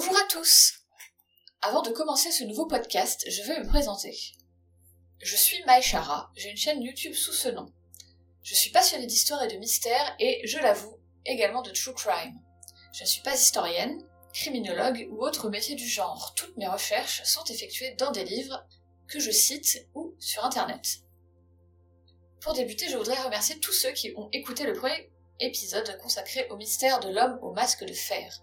Bonjour à tous Avant de commencer ce nouveau podcast, je veux me présenter. Je suis Maïchara, j'ai une chaîne YouTube sous ce nom. Je suis passionnée d'histoire et de mystère et, je l'avoue, également de true crime. Je ne suis pas historienne, criminologue ou autre métier du genre. Toutes mes recherches sont effectuées dans des livres que je cite ou sur internet. Pour débuter, je voudrais remercier tous ceux qui ont écouté le premier épisode consacré au mystère de l'homme au masque de fer.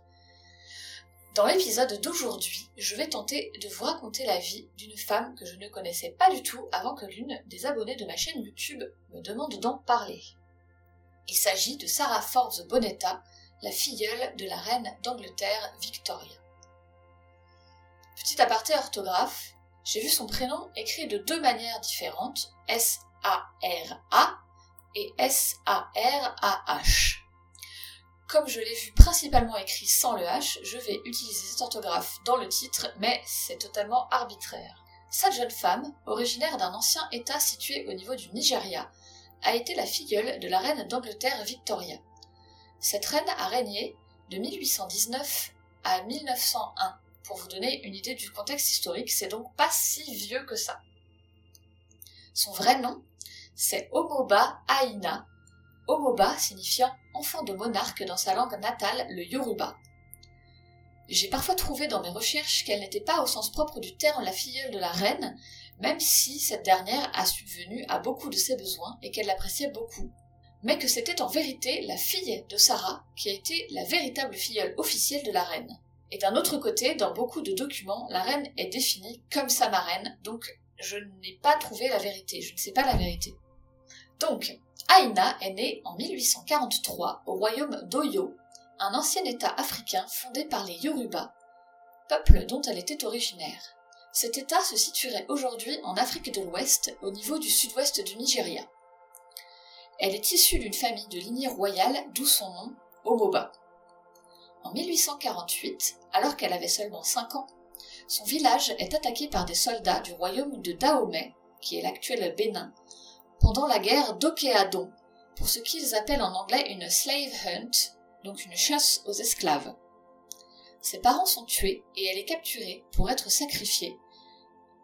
Dans l'épisode d'aujourd'hui, je vais tenter de vous raconter la vie d'une femme que je ne connaissais pas du tout avant que l'une des abonnés de ma chaîne YouTube me demande d'en parler. Il s'agit de Sarah Forbes Bonetta, la filleule de la reine d'Angleterre Victoria. Petit aparté orthographe, j'ai vu son prénom écrit de deux manières différentes, S-A-R-A et S-A-R-A-H. Comme je l'ai vu principalement écrit sans le H, je vais utiliser cette orthographe dans le titre, mais c'est totalement arbitraire. Cette jeune femme, originaire d'un ancien État situé au niveau du Nigeria, a été la filleule de la reine d'Angleterre Victoria. Cette reine a régné de 1819 à 1901. Pour vous donner une idée du contexte historique, c'est donc pas si vieux que ça. Son vrai nom, c'est Omoba Aina, Omoba signifiant enfant de monarque dans sa langue natale, le Yoruba. J'ai parfois trouvé dans mes recherches qu'elle n'était pas au sens propre du terme la filleule de la reine, même si cette dernière a subvenu à beaucoup de ses besoins et qu'elle l'appréciait beaucoup, mais que c'était en vérité la fille de Sarah qui a été la véritable filleule officielle de la reine. Et d'un autre côté, dans beaucoup de documents, la reine est définie comme sa marraine, donc je n'ai pas trouvé la vérité, je ne sais pas la vérité. Donc, Aina est née en 1843 au royaume d'Oyo, un ancien État africain fondé par les Yoruba, peuple dont elle était originaire. Cet État se situerait aujourd'hui en Afrique de l'Ouest, au niveau du sud-ouest du Nigeria. Elle est issue d'une famille de lignée royale, d'où son nom, Omoba. En 1848, alors qu'elle avait seulement 5 ans, son village est attaqué par des soldats du royaume de Dahomey, qui est l'actuel Bénin, pendant la guerre d'Okéadon, pour ce qu'ils appellent en anglais une slave hunt, donc une chasse aux esclaves. Ses parents sont tués et elle est capturée pour être sacrifiée.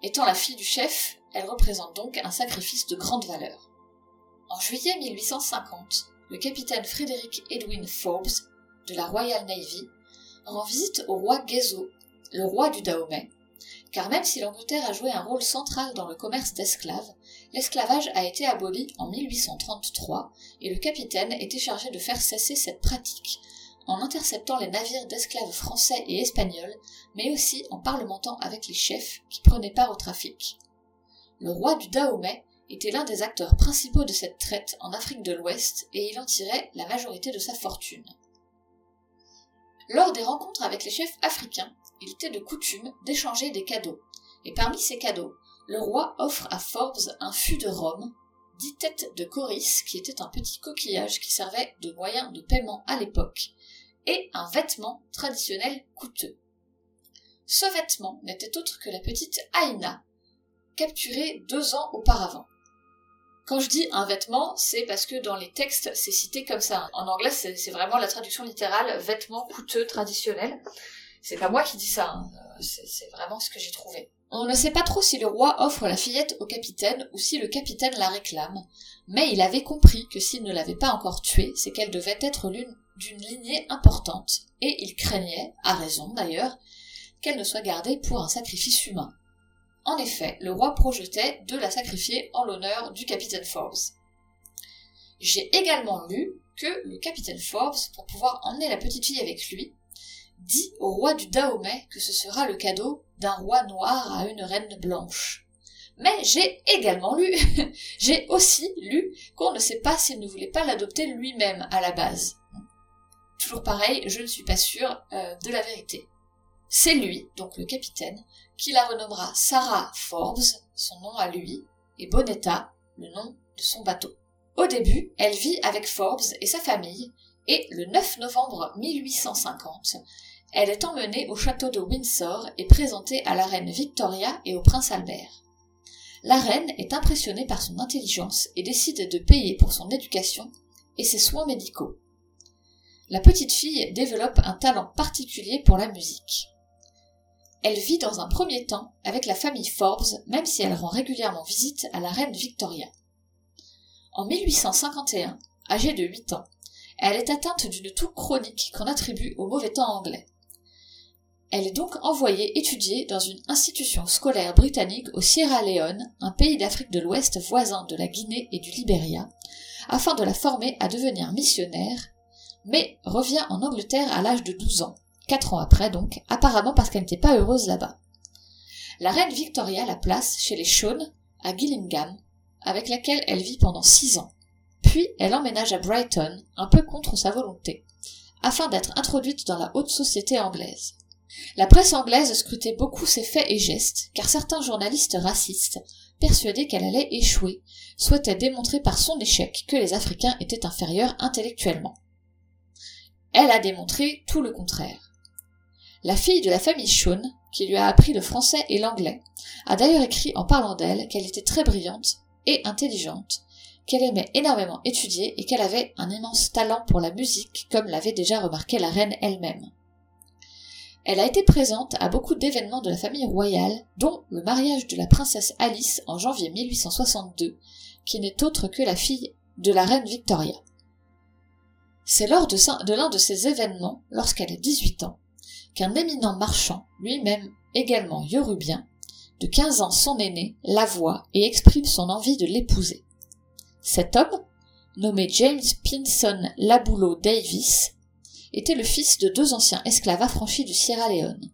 Étant la fille du chef, elle représente donc un sacrifice de grande valeur. En juillet 1850, le capitaine Frédéric Edwin Forbes de la Royal Navy rend visite au roi Gezo, le roi du Dahomey, car même si l'Angleterre a joué un rôle central dans le commerce d'esclaves, l'esclavage a été aboli en 1833 et le capitaine était chargé de faire cesser cette pratique en interceptant les navires d'esclaves français et espagnols, mais aussi en parlementant avec les chefs qui prenaient part au trafic. Le roi du Dahomey était l'un des acteurs principaux de cette traite en Afrique de l'Ouest et il en tirait la majorité de sa fortune. Lors des rencontres avec les chefs africains, il était de coutume d'échanger des cadeaux, et parmi ces cadeaux, le roi offre à Forbes un fût de Rome, dix têtes de coris, qui était un petit coquillage qui servait de moyen de paiement à l'époque, et un vêtement traditionnel coûteux. Ce vêtement n'était autre que la petite Aïna, capturée deux ans auparavant. Quand je dis un vêtement, c'est parce que dans les textes, c'est cité comme ça. En anglais, c'est vraiment la traduction littérale vêtement coûteux traditionnel. C'est pas moi qui dis ça, hein. c'est vraiment ce que j'ai trouvé. On ne sait pas trop si le roi offre la fillette au capitaine ou si le capitaine la réclame, mais il avait compris que s'il ne l'avait pas encore tuée, c'est qu'elle devait être l'une d'une lignée importante, et il craignait, à raison d'ailleurs, qu'elle ne soit gardée pour un sacrifice humain. En effet, le roi projetait de la sacrifier en l'honneur du capitaine Forbes. J'ai également lu que le capitaine Forbes, pour pouvoir emmener la petite fille avec lui, dit au roi du Dahomey que ce sera le cadeau d'un roi noir à une reine blanche. Mais j'ai également lu, j'ai aussi lu qu'on ne sait pas s'il ne voulait pas l'adopter lui-même à la base. Toujours pareil, je ne suis pas sûre euh, de la vérité. C'est lui, donc le capitaine, qui la renommera Sarah Forbes, son nom à lui, et Bonetta, le nom de son bateau. Au début, elle vit avec Forbes et sa famille, et le 9 novembre 1850, elle est emmenée au château de Windsor et présentée à la reine Victoria et au prince Albert. La reine est impressionnée par son intelligence et décide de payer pour son éducation et ses soins médicaux. La petite fille développe un talent particulier pour la musique. Elle vit dans un premier temps avec la famille Forbes, même si elle rend régulièrement visite à la reine Victoria. En 1851, âgée de 8 ans, elle est atteinte d'une toux chronique qu'on attribue au mauvais temps anglais. Elle est donc envoyée étudier dans une institution scolaire britannique au Sierra Leone, un pays d'Afrique de l'Ouest voisin de la Guinée et du Libéria, afin de la former à devenir missionnaire, mais revient en Angleterre à l'âge de 12 ans, quatre ans après donc, apparemment parce qu'elle n'était pas heureuse là-bas. La reine Victoria la place chez les Shawn, à Gillingham, avec laquelle elle vit pendant six ans. Puis elle emménage à Brighton, un peu contre sa volonté, afin d'être introduite dans la haute société anglaise. La presse anglaise scrutait beaucoup ses faits et gestes, car certains journalistes racistes, persuadés qu'elle allait échouer, souhaitaient démontrer par son échec que les Africains étaient inférieurs intellectuellement. Elle a démontré tout le contraire. La fille de la famille Shawn, qui lui a appris le français et l'anglais, a d'ailleurs écrit en parlant d'elle qu'elle était très brillante et intelligente, qu'elle aimait énormément étudier et qu'elle avait un immense talent pour la musique, comme l'avait déjà remarqué la reine elle-même. Elle a été présente à beaucoup d'événements de la famille royale, dont le mariage de la princesse Alice en janvier 1862, qui n'est autre que la fille de la reine Victoria. C'est lors de, l'un de ces événements, lorsqu'elle a 18 ans, qu'un éminent marchand, lui-même également yorubien, de 15 ans son aîné, la voit et exprime son envie de l'épouser. Cet homme, nommé James Pinson Labulo Davis, était le fils de deux anciens esclaves affranchis du Sierra Leone.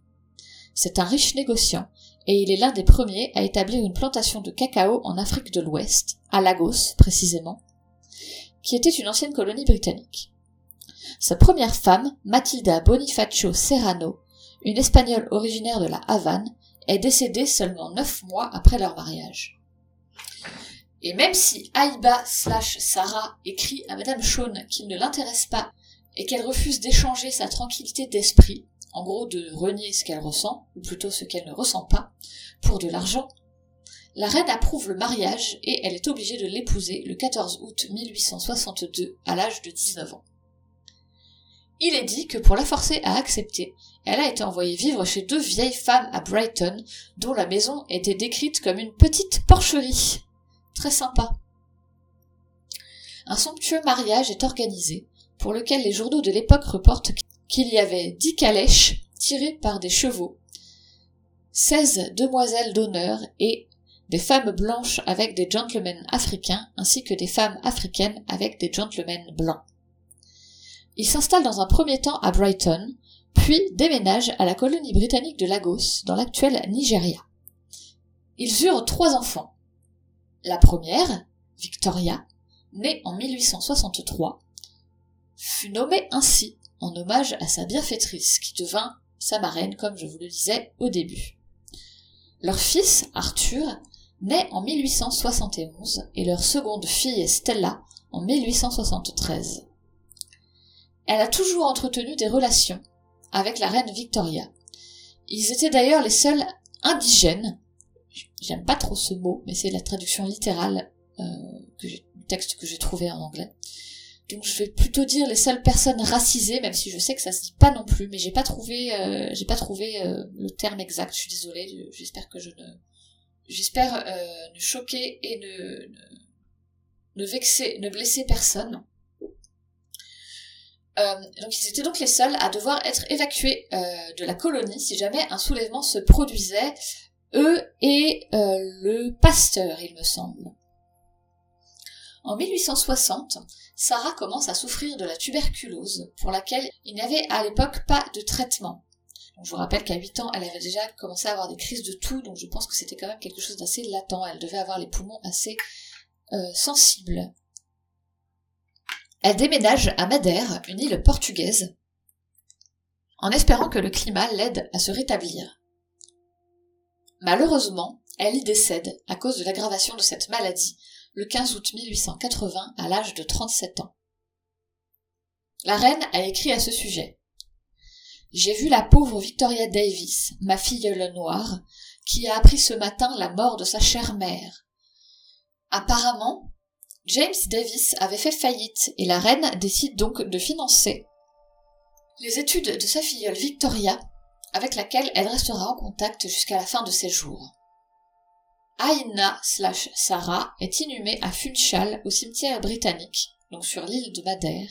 C'est un riche négociant, et il est l'un des premiers à établir une plantation de cacao en Afrique de l'Ouest, à Lagos précisément, qui était une ancienne colonie britannique. Sa première femme, Matilda Bonifacio Serrano, une espagnole originaire de la Havane, est décédée seulement neuf mois après leur mariage. Et même si Aïba slash Sarah écrit à Madame Shawn qu'il ne l'intéresse pas et qu'elle refuse d'échanger sa tranquillité d'esprit, en gros de renier ce qu'elle ressent, ou plutôt ce qu'elle ne ressent pas, pour de l'argent, la reine approuve le mariage et elle est obligée de l'épouser le 14 août 1862 à l'âge de 19 ans. Il est dit que pour la forcer à accepter, elle a été envoyée vivre chez deux vieilles femmes à Brighton, dont la maison était décrite comme une petite porcherie. Très sympa. Un somptueux mariage est organisé, pour lequel les journaux de l'époque reportent qu'il y avait dix calèches tirées par des chevaux, seize demoiselles d'honneur et des femmes blanches avec des gentlemen africains ainsi que des femmes africaines avec des gentlemen blancs. Il s'installe dans un premier temps à Brighton, puis déménage à la colonie britannique de Lagos, dans l'actuel Nigeria. Ils eurent trois enfants. La première, Victoria, née en 1863, fut nommée ainsi en hommage à sa bienfaitrice qui devint sa marraine comme je vous le disais au début. Leur fils, Arthur, naît en 1871 et leur seconde fille, Stella, en 1873. Elle a toujours entretenu des relations avec la reine Victoria. Ils étaient d'ailleurs les seuls indigènes, j'aime pas trop ce mot, mais c'est la traduction littérale euh, du texte que j'ai trouvé en anglais, donc je vais plutôt dire les seules personnes racisées, même si je sais que ça se dit pas non plus, mais j'ai pas trouvé, euh, j'ai pas trouvé euh, le terme exact. Je suis désolée. J'espère que je ne, j'espère euh, ne choquer et ne, ne, vexer, ne blesser personne. donc ils étaient donc les seuls à devoir être évacués de la colonie si jamais un soulèvement se produisait. Eux et le pasteur, il me semble. En 1860, Sarah commence à souffrir de la tuberculose, pour laquelle il n'y avait à l'époque pas de traitement. je vous rappelle qu'à 8 ans, elle avait déjà commencé à avoir des crises de toux, donc je pense que c'était quand même quelque chose d'assez latent. Elle devait avoir les poumons assez euh, sensibles. Elle déménage à Madère, une île portugaise, en espérant que le climat l'aide à se rétablir. Malheureusement, elle y décède à cause de l'aggravation de cette maladie le 15 août 1880 à l'âge de 37 ans. La reine a écrit à ce sujet. J'ai vu la pauvre Victoria Davis, ma filleule noire, qui a appris ce matin la mort de sa chère mère. Apparemment, James Davis avait fait faillite et la reine décide donc de financer les études de sa filleule Victoria avec laquelle elle restera en contact jusqu'à la fin de ses jours. Aina slash Sarah est inhumée à Funchal au cimetière britannique, donc sur l'île de Madère,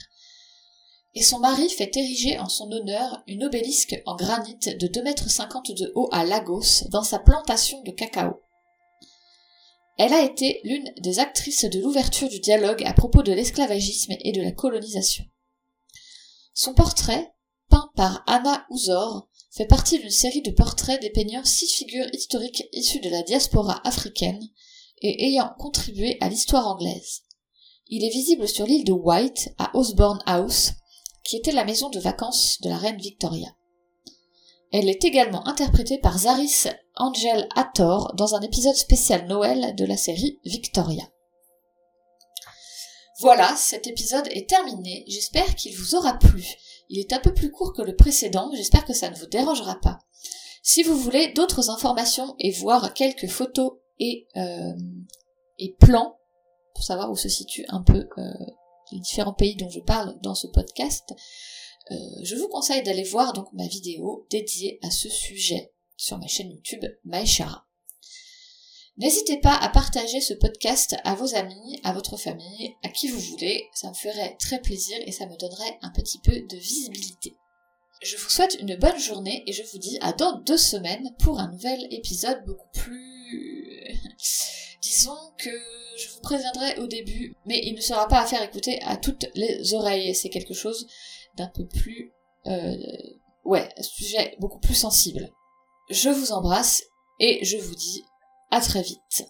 et son mari fait ériger en son honneur une obélisque en granit de 2,50 mètres de haut à Lagos dans sa plantation de cacao. Elle a été l'une des actrices de l'ouverture du dialogue à propos de l'esclavagisme et de la colonisation. Son portrait, peint par Anna Ouzor, fait partie d'une série de portraits dépeignant six figures historiques issues de la diaspora africaine et ayant contribué à l'histoire anglaise. Il est visible sur l'île de White, à Osborne House, qui était la maison de vacances de la reine Victoria. Elle est également interprétée par Zaris Angel Hathor dans un épisode spécial Noël de la série Victoria. Voilà, cet épisode est terminé, j'espère qu'il vous aura plu. Il est un peu plus court que le précédent, j'espère que ça ne vous dérangera pas. Si vous voulez d'autres informations et voir quelques photos et, euh, plans, pour savoir où se situent un peu euh, les différents pays dont je parle dans ce podcast, euh, je vous conseille d'aller voir donc ma vidéo dédiée à ce sujet sur ma chaîne YouTube Maeshara. N'hésitez pas à partager ce podcast à vos amis, à votre famille, à qui vous voulez, ça me ferait très plaisir et ça me donnerait un petit peu de visibilité. Je vous souhaite une bonne journée et je vous dis à dans deux semaines pour un nouvel épisode beaucoup plus... Disons que je vous préviendrai au début, mais il ne sera pas à faire écouter à toutes les oreilles. C'est quelque chose d'un peu plus... Euh, ouais, sujet beaucoup plus sensible. Je vous embrasse et je vous dis à très vite.